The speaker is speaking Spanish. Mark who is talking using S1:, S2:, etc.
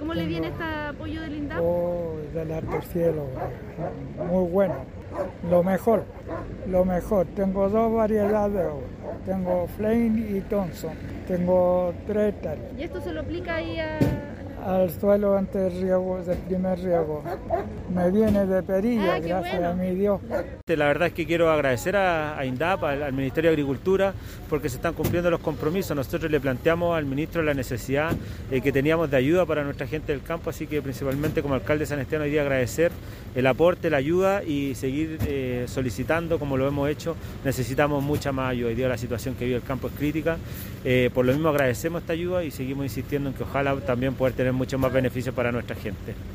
S1: cómo le viene este apoyo del INDAP?
S2: Oh, del alto cielo, muy bueno, lo mejor, lo mejor. Tengo dos variedades de tengo Flame y Thompson, tengo tres hectáreas.
S1: ¿Y esto se lo aplica ahí a,
S2: al suelo antes del riego, del primer riego. Me viene de perilla,
S1: Ah,
S2: gracias
S1: bueno.
S2: a mi Dios.
S3: La verdad es que quiero agradecer a, a INDAP, al, al Ministerio de Agricultura, porque se están cumpliendo los compromisos. Nosotros le planteamos al ministro la necesidad eh, que teníamos de ayuda para nuestra gente del campo, así que principalmente como alcalde de San Esteban hoy día agradecer el aporte, la ayuda y seguir eh, solicitando como lo hemos hecho. Necesitamos mucha más ayuda. Hoy la situación que vive el campo es crítica. Eh, por lo mismo agradecemos esta ayuda y seguimos insistiendo en que ojalá también poder tener muchos más beneficios para nuestra gente.